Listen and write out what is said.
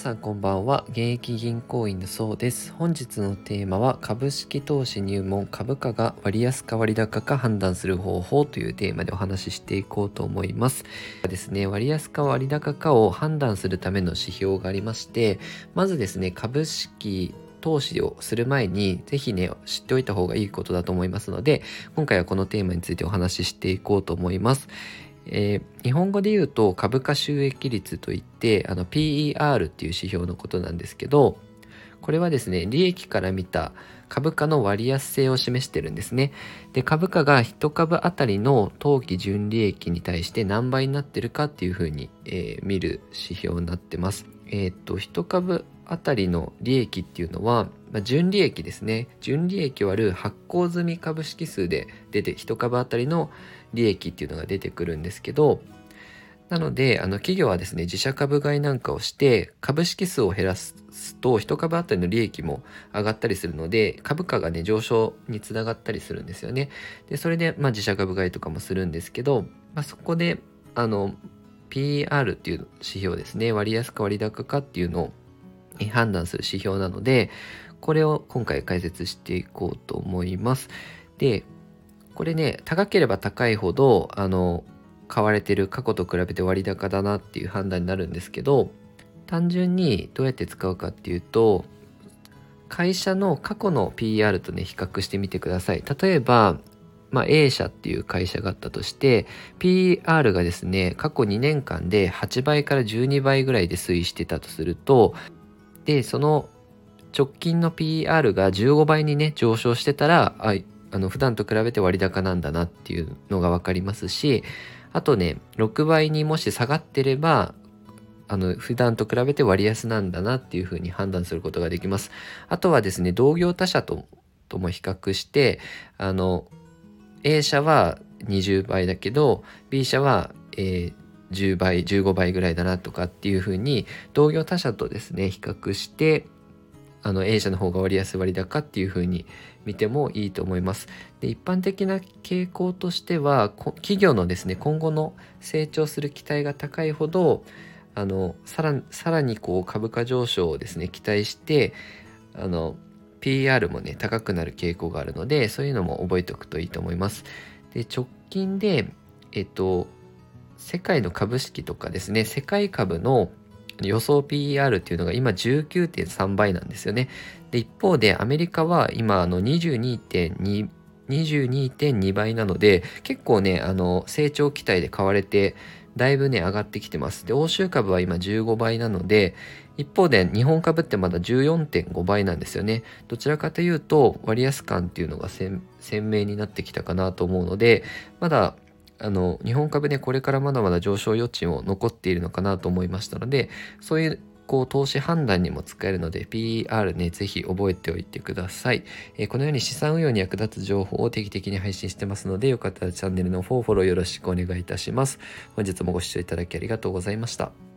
さんこんばんは。現役銀行員のそうです。本日のテーマは株式投資入門株価が割安か割高か判断する方法というテーマでお話ししていこうと思います。ですね割安か割高かを判断するための指標がありましてまずですね株式投資をする前にぜひね知っておいた方がいいことだと思いますので今回はこのテーマについてお話ししていこうと思います。えー、日本語で言うと株価収益率といってあの PER っていう指標のことなんですけどこれはですね利益から見た株価の割安性を示してるんですね。で株価が1株当たりの当期純利益に対して何倍になってるかっていうふうに、えー、見る指標になってます。えっ、と1株当たりの利益っていうのは、ま、純利益ですね純利益割る発行済み株式数で出て1株当たりの利益っていうのが出てくるんですけどなのであの企業はですね自社株買いなんかをして株式数を減らすと1株当たりの利益も上がったりするので株価がね上昇につながったりするんですよね。でそれで、まあ、自社株買いとかもするんですけど、まあ、そこであの PR っていう指標ですね割安か割高かっていうのを判断する指標なのでこれを今回解説していこうと思います。でこれね高ければ高いほどあの買われてる過去と比べて割高だなっていう判断になるんですけど単純にどうやって使うかっていうと会社の過去の PR とね比較してみてください例えば、まあ、A 社っていう会社があったとして PR がですね過去2年間で8倍から12倍ぐらいで推移してたとするとでその直近の PR が15倍にね上昇してたらああの普段と比べて割高なんだなっていうのが分かりますしあとね6倍にもし下がってればあの普段と比べて割安なんだなっていうふうに判断することができます。あとはですね同業他社ととも比較してあの A 社は20倍だけど B 社は、えー、10倍15倍ぐらいだなとかっていうふうに同業他社とですね比較してあの A 社の方が割安割高っていうふうに見てもいいと思います。で一般的な傾向としては企業のですね今後の成長する期待が高いほどあのさらさらにこう株価上昇をですね期待してあの PR もね高くなる傾向があるのでそういうのも覚えておくといいと思います。で直近でえっと世界の株式とかですね世界株の予想 PER っていうのが今19.3倍なんですよね。で、一方でアメリカは今あの22.2 22.2倍なので結構ねあの成長期待で買われてだいぶね上がってきてますで欧州株は今15倍なので一方で日本株ってまだ14.5倍なんですよねどちらかというと割安感っていうのが鮮明になってきたかなと思うのでまだあの日本株でこれからまだまだ上昇余地も残っているのかなと思いましたのでそういうこう投資判断にも使えるので PR ね是非覚えておいてください、えー、このように資産運用に役立つ情報を定期的に配信してますのでよかったらチャンネルの方フォローよろしくお願いいたします。本日もご視聴いただきありがとうございました。